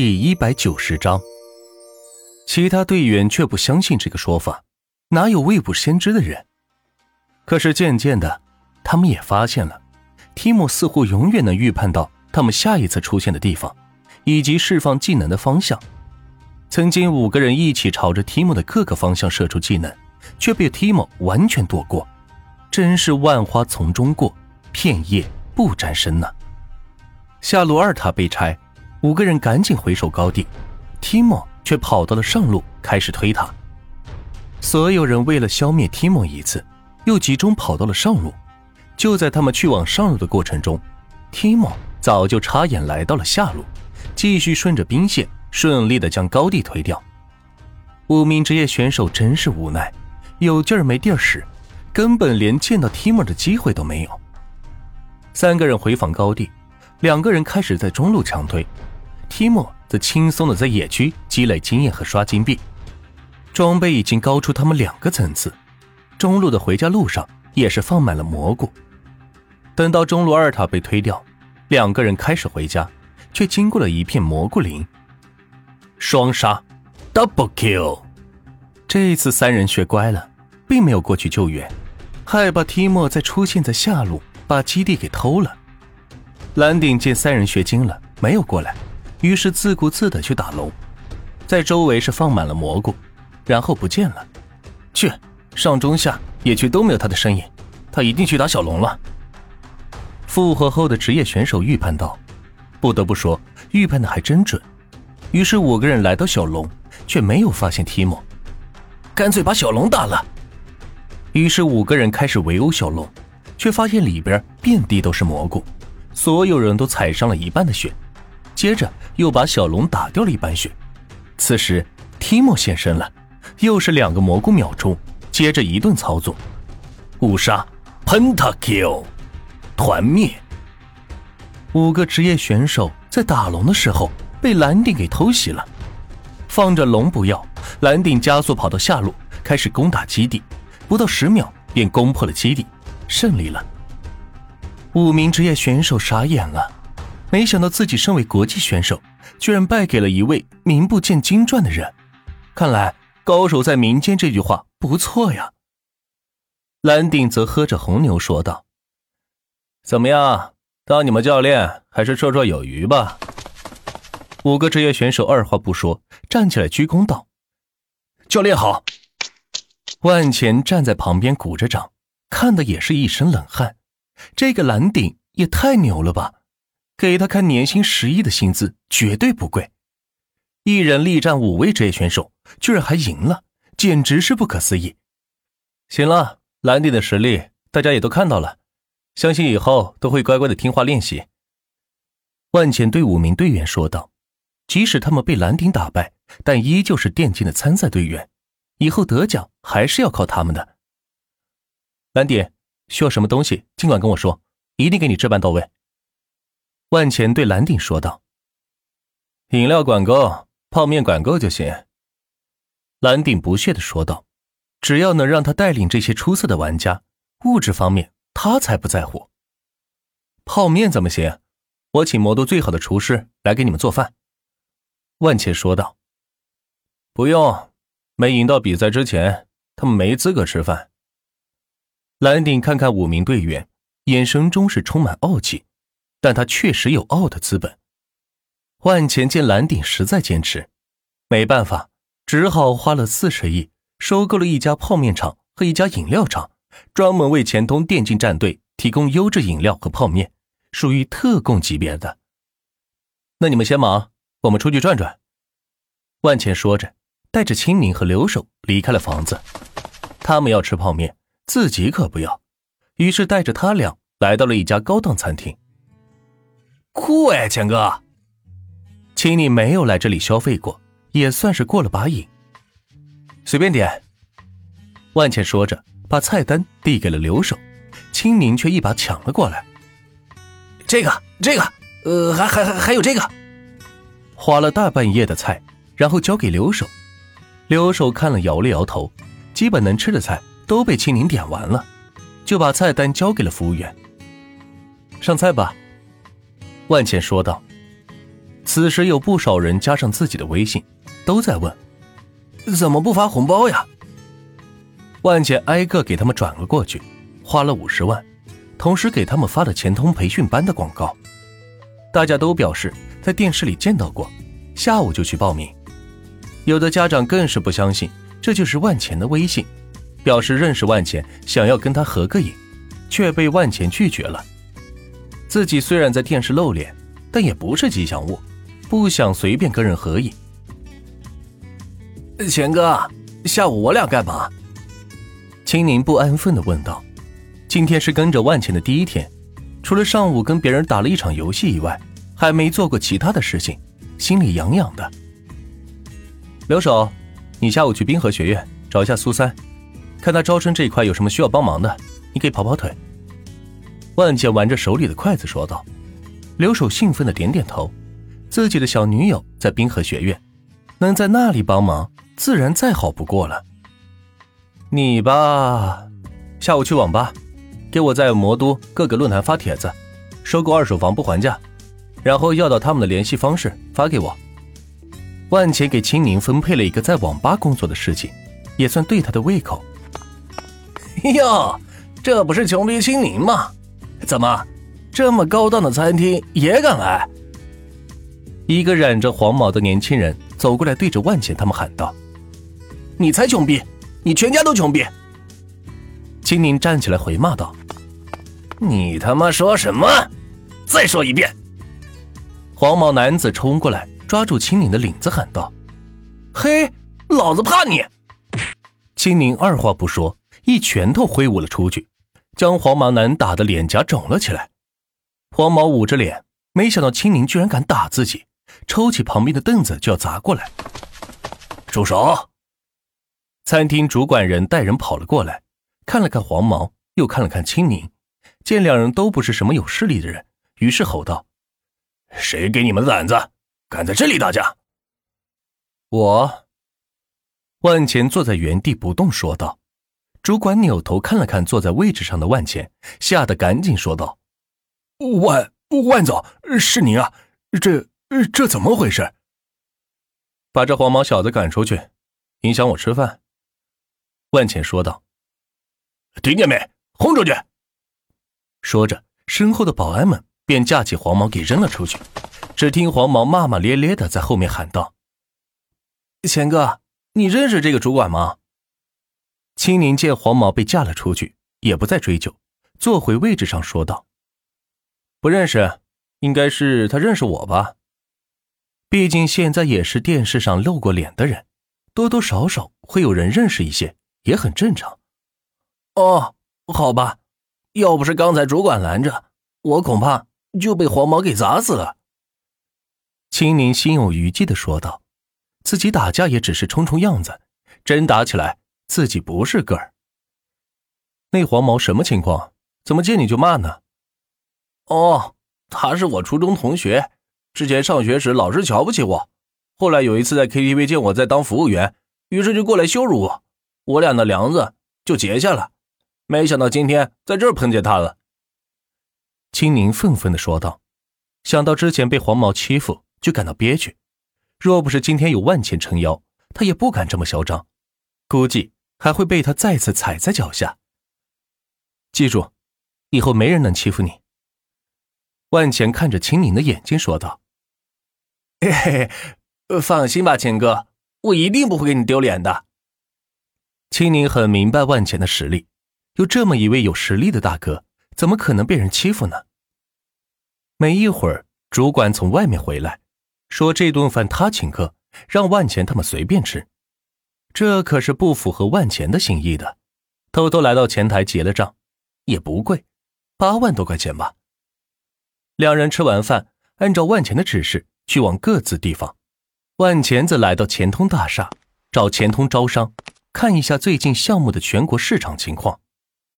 第一百九十章，其他队员却不相信这个说法，哪有未卜先知的人？可是渐渐的，他们也发现了，提莫似乎永远能预判到他们下一次出现的地方，以及释放技能的方向。曾经五个人一起朝着提莫的各个方向射出技能，却被提莫完全躲过，真是万花丛中过，片叶不沾身呐！下路二塔被拆。五个人赶紧回守高地，提莫却跑到了上路开始推塔。所有人为了消灭提莫一次，又集中跑到了上路。就在他们去往上路的过程中，提莫早就插眼来到了下路，继续顺着兵线顺利的将高地推掉。五名职业选手真是无奈，有劲儿没地儿使，根本连见到提莫的机会都没有。三个人回防高地，两个人开始在中路强推。提莫则轻松的在野区积累经验和刷金币，装备已经高出他们两个层次。中路的回家路上也是放满了蘑菇。等到中路二塔被推掉，两个人开始回家，却经过了一片蘑菇林。双杀，double kill。这一次三人学乖了，并没有过去救援，害怕提莫再出现在下路把基地给偷了。蓝顶见三人学精了，没有过来。于是自顾自的去打龙，在周围是放满了蘑菇，然后不见了。去上中下野区都没有他的身影，他一定去打小龙了。复活后的职业选手预判到，不得不说预判的还真准。于是五个人来到小龙，却没有发现提莫，干脆把小龙打了。于是五个人开始围殴小龙，却发现里边遍地都是蘑菇，所有人都踩上了一半的血。接着又把小龙打掉了一半血，此时提莫现身了，又是两个蘑菇秒中，接着一顿操作，五杀，pentakill，团灭。五个职业选手在打龙的时候被蓝顶给偷袭了，放着龙不要，蓝顶加速跑到下路开始攻打基地，不到十秒便攻破了基地，胜利了。五名职业选手傻眼了。没想到自己身为国际选手，居然败给了一位名不见经传的人。看来高手在民间这句话不错呀。蓝顶则喝着红牛说道：“怎么样，当你们教练还是绰绰有余吧？”五个职业选手二话不说站起来鞠躬道：“教练好。”万钱站在旁边鼓着掌，看的也是一身冷汗。这个蓝顶也太牛了吧！给他看年薪十亿的薪资绝对不贵，一人力战五位职业选手，居然还赢了，简直是不可思议。行了，蓝顶的实力大家也都看到了，相信以后都会乖乖的听话练习。万钱对五名队员说道：“即使他们被蓝顶打败，但依旧是电竞的参赛队员，以后得奖还是要靠他们的。”蓝顶需要什么东西，尽管跟我说，一定给你置办到位。万钱对蓝鼎说道：“饮料管够，泡面管够就行。”蓝鼎不屑的说道：“只要能让他带领这些出色的玩家，物质方面他才不在乎。泡面怎么行？我请魔都最好的厨师来给你们做饭。”万钱说道：“不用，没赢到比赛之前，他们没资格吃饭。”蓝鼎看看五名队员，眼神中是充满傲气。但他确实有傲的资本。万钱见蓝鼎实在坚持，没办法，只好花了四十亿收购了一家泡面厂和一家饮料厂，专门为前通电竞战队提供优质饮料和泡面，属于特供级别的。那你们先忙，我们出去转转。万钱说着，带着青宁和留守离开了房子。他们要吃泡面，自己可不要，于是带着他俩来到了一家高档餐厅。酷哎，钱哥，请你没有来这里消费过，也算是过了把瘾。随便点。万茜说着，把菜单递给了刘守，青宁却一把抢了过来。这个，这个，呃，还还还还有这个。花了大半夜的菜，然后交给刘守。刘守看了，摇了摇头，基本能吃的菜都被青宁点完了，就把菜单交给了服务员。上菜吧。万茜说道：“此时有不少人加上自己的微信，都在问：怎么不发红包呀？万钱挨个给他们转了过去，花了五十万，同时给他们发了钱通培训班的广告。大家都表示在电视里见到过，下午就去报名。有的家长更是不相信这就是万钱的微信，表示认识万钱，想要跟他合个影，却被万钱拒绝了。自己虽然在电视露脸，但也不是吉祥物，不想随便跟人合影。钱哥，下午我俩干嘛？青宁不安分的问道：“今天是跟着万钱的第一天，除了上午跟别人打了一场游戏以外，还没做过其他的事情，心里痒痒的。”留守，你下午去滨河学院找一下苏三，看他招生这一块有什么需要帮忙的，你可以跑跑腿。万钱玩着手里的筷子说道。留守兴奋的点点头，自己的小女友在滨河学院，能在那里帮忙，自然再好不过了。你吧，下午去网吧，给我在魔都各个论坛发帖子，收购二手房不还价，然后要到他们的联系方式发给我。万钱给青宁分配了一个在网吧工作的事情，也算对他的胃口。哟，这不是穷逼青柠吗？怎么，这么高档的餐厅也敢来？一个染着黄毛的年轻人走过来，对着万钱他们喊道：“你才穷逼！”你全家都穷逼！青柠站起来回骂道：“你他妈说什么？再说一遍！”黄毛男子冲过来，抓住青柠的领子喊道：“嘿，老子怕你！”青柠二话不说，一拳头挥舞了出去，将黄毛男打得脸颊肿了起来。黄毛捂着脸，没想到青宁居然敢打自己，抽起旁边的凳子就要砸过来。住手！餐厅主管人带人跑了过来，看了看黄毛，又看了看青宁，见两人都不是什么有势力的人，于是吼道：“谁给你们的胆子，敢在这里打架？”我。万钱坐在原地不动，说道。主管扭头看了看坐在位置上的万茜，吓得赶紧说道：“万万总，是您啊，这这怎么回事？把这黄毛小子赶出去，影响我吃饭。”万茜说道：“听见没？轰出去！”说着，身后的保安们便架起黄毛给扔了出去。只听黄毛骂骂咧咧的在后面喊道：“钱哥，你认识这个主管吗？”青宁见黄毛被架了出去，也不再追究，坐回位置上说道：“不认识，应该是他认识我吧？毕竟现在也是电视上露过脸的人，多多少少会有人认识一些。”也很正常。哦，好吧，要不是刚才主管拦着，我恐怕就被黄毛给砸死了。青宁心有余悸的说道：“自己打架也只是充充样子，真打起来，自己不是个儿。”那黄毛什么情况？怎么见你就骂呢？哦，他是我初中同学，之前上学时老是瞧不起我，后来有一次在 KTV 见我在当服务员，于是就过来羞辱我。我俩的梁子就结下了，没想到今天在这儿碰见他了。青宁愤愤的说道：“想到之前被黄毛欺负，就感到憋屈。若不是今天有万钱撑腰，他也不敢这么嚣张，估计还会被他再次踩在脚下。记住，以后没人能欺负你。”万钱看着青宁的眼睛说道：“嘿嘿，放心吧，钱哥，我一定不会给你丢脸的。”青宁很明白万钱的实力，有这么一位有实力的大哥，怎么可能被人欺负呢？没一会儿，主管从外面回来，说这顿饭他请客，让万钱他们随便吃。这可是不符合万钱的心意的。偷偷来到前台结了账，也不贵，八万多块钱吧。两人吃完饭，按照万钱的指示去往各自地方。万钱则来到钱通大厦，找钱通招商。看一下最近项目的全国市场情况。